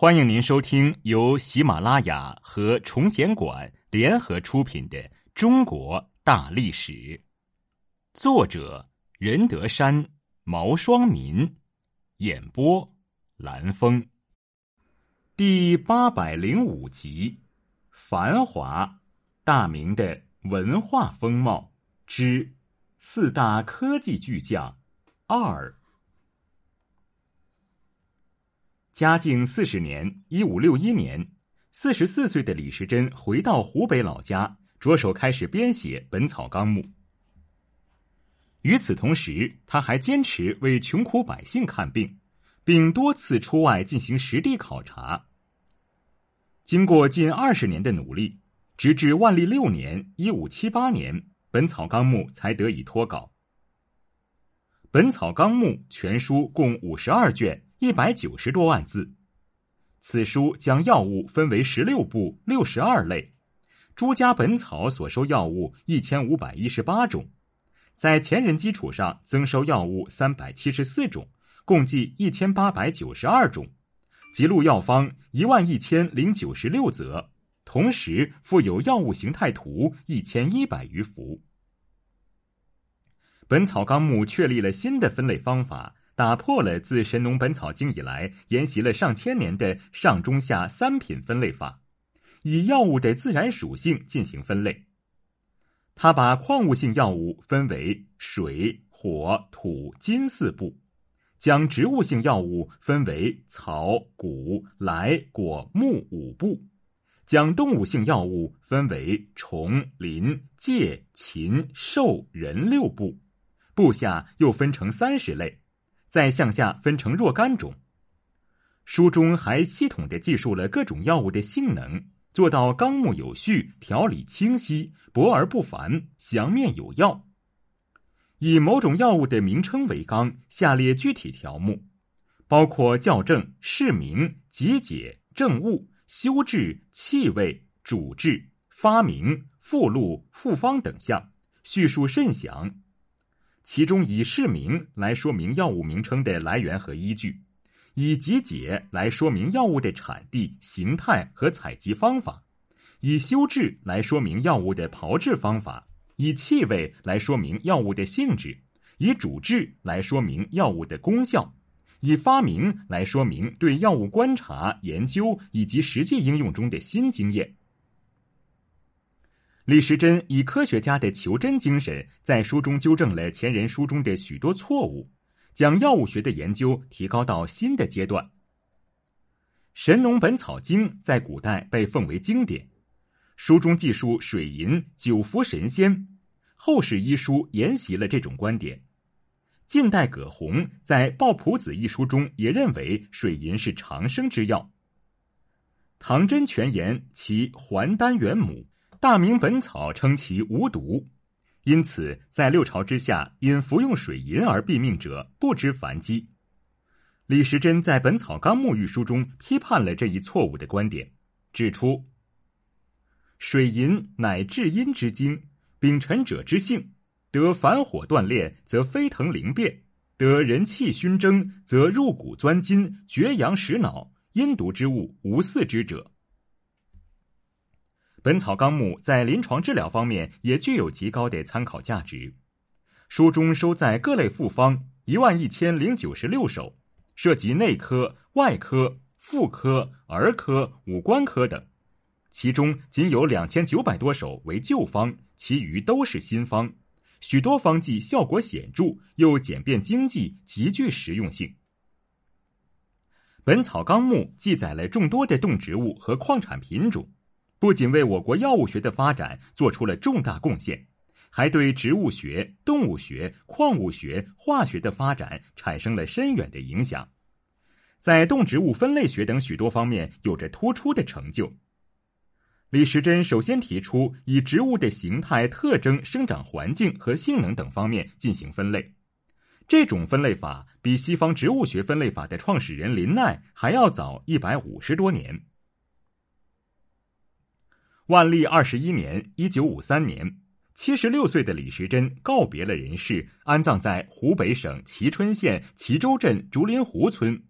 欢迎您收听由喜马拉雅和崇贤馆联合出品的《中国大历史》，作者任德山、毛双民，演播蓝峰，第八百零五集《繁华大明的文化风貌之四大科技巨匠二》。嘉靖四十年（一五六一年），四十四岁的李时珍回到湖北老家，着手开始编写《本草纲目》。与此同时，他还坚持为穷苦百姓看病，并多次出外进行实地考察。经过近二十年的努力，直至万历六年（一五七八年），《本草纲目》才得以脱稿。《本草纲目》全书共五十二卷。一百九十多万字，此书将药物分为十六部六十二类，诸家本草所收药物一千五百一十八种，在前人基础上增收药物三百七十四种，共计一千八百九十二种，记录药方一万一千零九十六则，同时附有药物形态图一千一百余幅。本草纲目确立了新的分类方法。打破了自《神农本草经》以来沿袭了上千年的上中下三品分类法，以药物的自然属性进行分类。他把矿物性药物分为水、火、土、金四部，将植物性药物分为草、谷、来、果、木五部，将动物性药物分为虫、鳞、介、禽、兽、人六部，部下又分成三十类。再向下分成若干种。书中还系统的记述了各种药物的性能，做到纲目有序、条理清晰、博而不繁、详面有要。以某种药物的名称为纲，下列具体条目，包括校正、释名、集解、证物、修治、气味、主治、发明、附录、复方等项，叙述甚详。其中以释名来说明药物名称的来源和依据，以集解来说明药物的产地、形态和采集方法，以修治来说明药物的炮制方法，以气味来说明药物的性质，以主治来说明药物的功效，以发明来说明对药物观察、研究以及实际应用中的新经验。李时珍以科学家的求真精神，在书中纠正了前人书中的许多错误，将药物学的研究提高到新的阶段。《神农本草经》在古代被奉为经典，书中记述水银久服神仙，后世医书沿袭了这种观点。近代葛洪在《抱朴子》一书中也认为水银是长生之药。唐真全言其还丹元母。大明本草称其无毒，因此在六朝之下，因服用水银而毙命者不知凡几。李时珍在《本草纲目》一书中批判了这一错误的观点，指出：水银乃至阴之精，秉辰者之性，得反火锻炼，则飞腾灵变；得人气熏蒸，则入骨钻筋，绝阳实脑。阴毒之物，无似之者。《本草纲目》在临床治疗方面也具有极高的参考价值。书中收载各类复方一万一千零九十六首，涉及内科、外科、妇科、儿科、五官科等。其中仅有两千九百多首为旧方，其余都是新方。许多方剂效果显著，又简便经济，极具实用性。《本草纲目》记载了众多的动植物和矿产品种。不仅为我国药物学的发展做出了重大贡献，还对植物学、动物学、矿物学、化学的发展产生了深远的影响，在动植物分类学等许多方面有着突出的成就。李时珍首先提出以植物的形态特征、生长环境和性能等方面进行分类，这种分类法比西方植物学分类法的创始人林奈还要早一百五十多年。万历二十一年（一九五三年），七十六岁的李时珍告别了人世，安葬在湖北省蕲春县蕲州镇竹林湖村。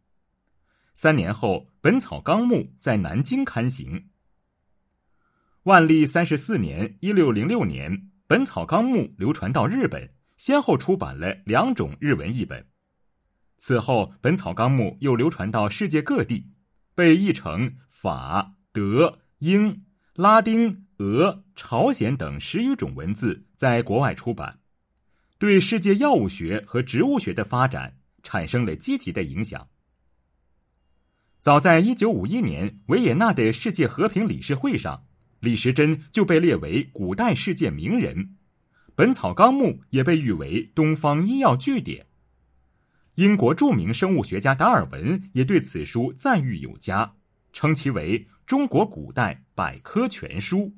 三年后，《本草纲目》在南京刊行。万历三十四年（一六零六年），《本草纲目》流传到日本，先后出版了两种日文译本。此后，《本草纲目》又流传到世界各地，被译成法、德、英、拉丁、俄、朝鲜等十余种文字，在国外出版，对世界药物学和植物学的发展产生了积极的影响。早在一九五一年维也纳的世界和平理事会上，李时珍就被列为古代世界名人，《本草纲目》也被誉为东方医药据典。英国著名生物学家达尔文也对此书赞誉有加，称其为中国古代百科全书。